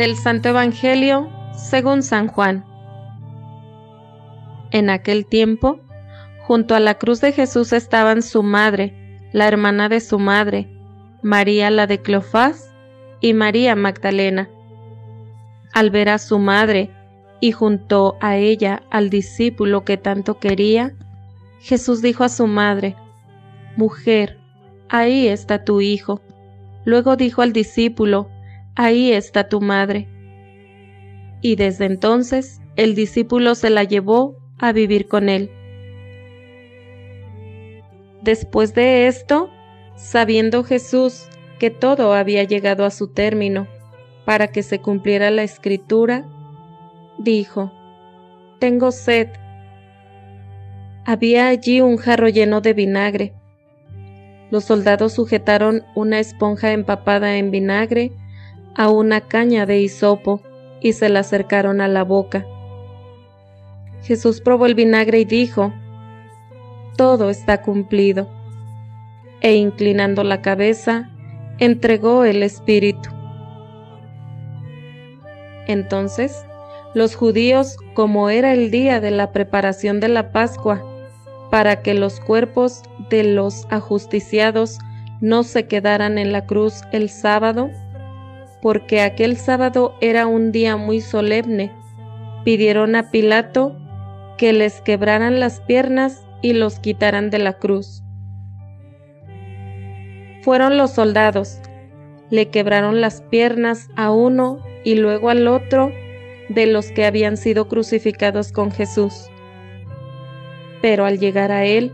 Del Santo Evangelio según San Juan. En aquel tiempo, junto a la cruz de Jesús estaban su madre, la hermana de su madre, María la de Cleofás y María Magdalena. Al ver a su madre y junto a ella al discípulo que tanto quería, Jesús dijo a su madre, Mujer, ahí está tu hijo. Luego dijo al discípulo, ahí está tu madre. Y desde entonces el discípulo se la llevó a vivir con él. Después de esto, sabiendo Jesús que todo había llegado a su término, para que se cumpliera la escritura, dijo, Tengo sed. Había allí un jarro lleno de vinagre. Los soldados sujetaron una esponja empapada en vinagre a una caña de hisopo y se la acercaron a la boca. Jesús probó el vinagre y dijo, Todo está cumplido. E inclinando la cabeza, entregó el Espíritu. Entonces, los judíos, como era el día de la preparación de la Pascua, para que los cuerpos de los ajusticiados no se quedaran en la cruz el sábado, porque aquel sábado era un día muy solemne, pidieron a Pilato que les quebraran las piernas y los quitaran de la cruz. Fueron los soldados, le quebraron las piernas a uno y luego al otro de los que habían sido crucificados con Jesús. Pero al llegar a él,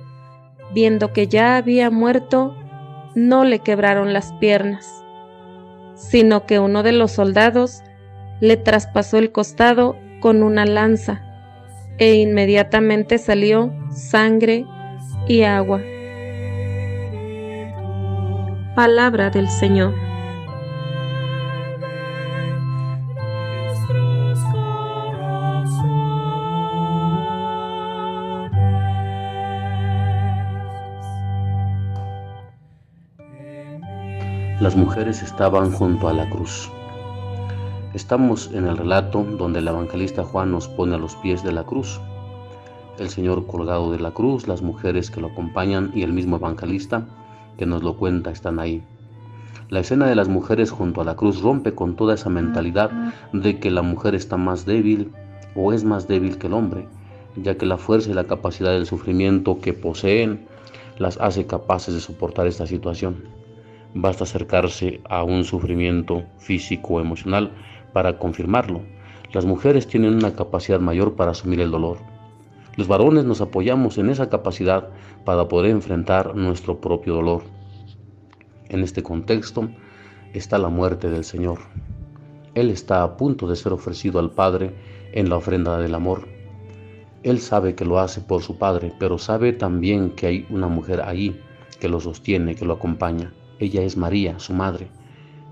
viendo que ya había muerto, no le quebraron las piernas sino que uno de los soldados le traspasó el costado con una lanza, e inmediatamente salió sangre y agua. Palabra del Señor. Las mujeres estaban junto a la cruz. Estamos en el relato donde el evangelista Juan nos pone a los pies de la cruz. El Señor colgado de la cruz, las mujeres que lo acompañan y el mismo evangelista que nos lo cuenta están ahí. La escena de las mujeres junto a la cruz rompe con toda esa mentalidad de que la mujer está más débil o es más débil que el hombre, ya que la fuerza y la capacidad del sufrimiento que poseen las hace capaces de soportar esta situación. Basta acercarse a un sufrimiento físico o emocional para confirmarlo. Las mujeres tienen una capacidad mayor para asumir el dolor. Los varones nos apoyamos en esa capacidad para poder enfrentar nuestro propio dolor. En este contexto está la muerte del Señor. Él está a punto de ser ofrecido al Padre en la ofrenda del amor. Él sabe que lo hace por su Padre, pero sabe también que hay una mujer ahí que lo sostiene, que lo acompaña. Ella es María, su madre.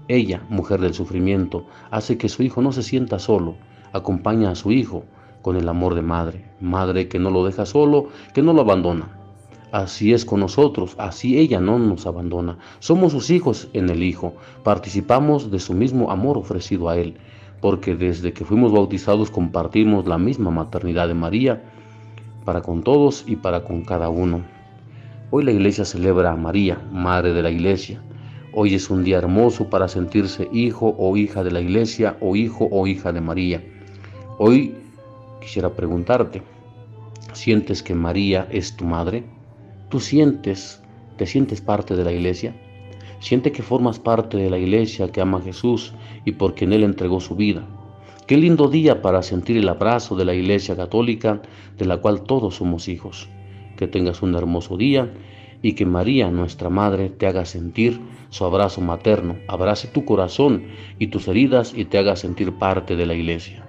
Ella, mujer del sufrimiento, hace que su hijo no se sienta solo, acompaña a su hijo con el amor de madre, madre que no lo deja solo, que no lo abandona. Así es con nosotros, así ella no nos abandona. Somos sus hijos en el Hijo, participamos de su mismo amor ofrecido a Él, porque desde que fuimos bautizados compartimos la misma maternidad de María, para con todos y para con cada uno. Hoy la iglesia celebra a María, Madre de la Iglesia. Hoy es un día hermoso para sentirse hijo o hija de la iglesia o hijo o hija de María. Hoy quisiera preguntarte, ¿sientes que María es tu madre? ¿Tú sientes, te sientes parte de la iglesia? Siente que formas parte de la iglesia que ama a Jesús y por quien Él entregó su vida. Qué lindo día para sentir el abrazo de la iglesia católica de la cual todos somos hijos que tengas un hermoso día y que María, nuestra Madre, te haga sentir su abrazo materno, abrace tu corazón y tus heridas y te haga sentir parte de la iglesia.